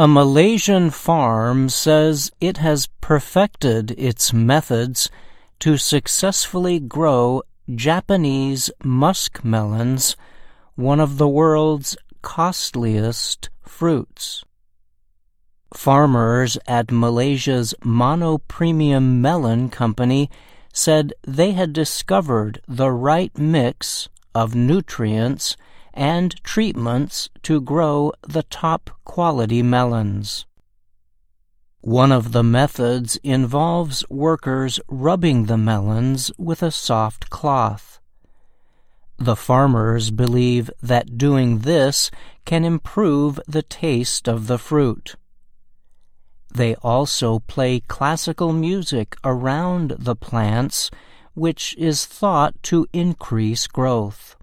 A Malaysian farm says it has perfected its methods to successfully grow Japanese muskmelons, one of the world's costliest fruits. Farmers at Malaysia's Mono Premium Melon Company said they had discovered the right mix of nutrients and treatments to grow the top quality melons. One of the methods involves workers rubbing the melons with a soft cloth. The farmers believe that doing this can improve the taste of the fruit. They also play classical music around the plants, which is thought to increase growth.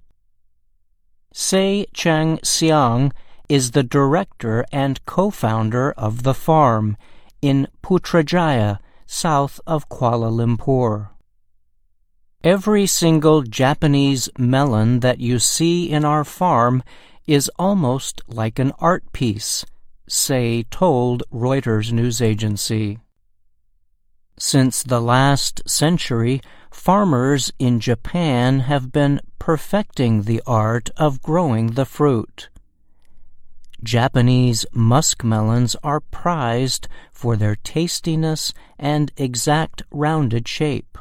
Seh Cheng Siang is the director and co-founder of the farm in Putrajaya, south of Kuala Lumpur. Every single Japanese melon that you see in our farm is almost like an art piece, Seh told Reuters news agency. Since the last century, farmers in Japan have been perfecting the art of growing the fruit. Japanese muskmelons are prized for their tastiness and exact rounded shape.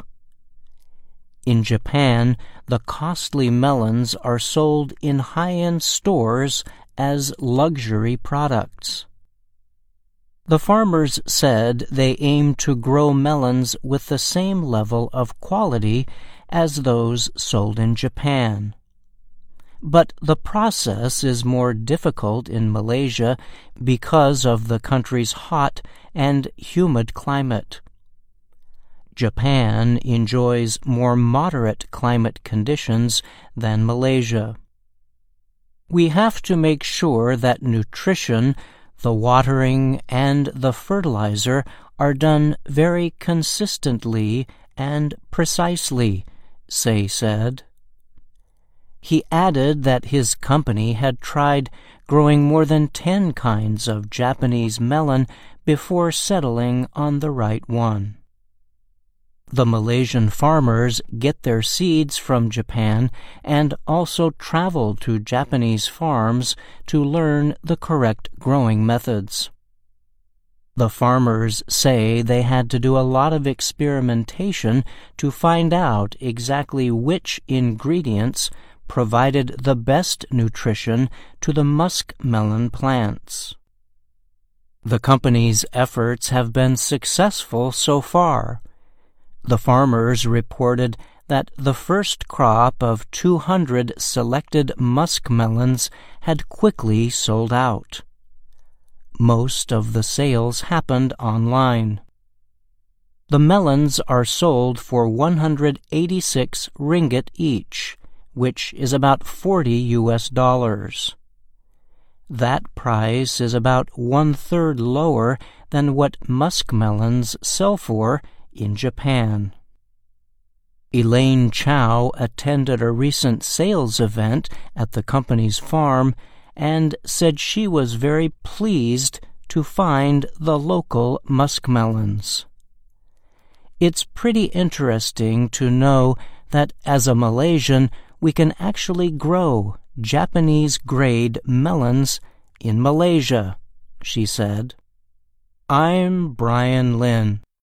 In Japan, the costly melons are sold in high-end stores as luxury products. The farmers said they aim to grow melons with the same level of quality as those sold in Japan. But the process is more difficult in Malaysia because of the country's hot and humid climate. Japan enjoys more moderate climate conditions than Malaysia. We have to make sure that nutrition, the watering, and the fertilizer are done very consistently and precisely, Seh said. He added that his company had tried growing more than ten kinds of Japanese melon before settling on the right one. The Malaysian farmers get their seeds from Japan and also travel to Japanese farms to learn the correct growing methods. The farmers say they had to do a lot of experimentation to find out exactly which ingredients provided the best nutrition to the muskmelon plants. The company's efforts have been successful so far. The farmers reported that the first crop of 200 selected muskmelons had quickly sold out. Most of the sales happened online. The melons are sold for 186 ringgit each, which is about 40 US dollars. That price is about one third lower than what muskmelons sell for in Japan. Elaine Chow attended a recent sales event at the company's farm and said she was very pleased to find the local muskmelons. It's pretty interesting to know that as a Malaysian, we can actually grow Japanese grade melons in Malaysia, she said. I'm Brian Lynn.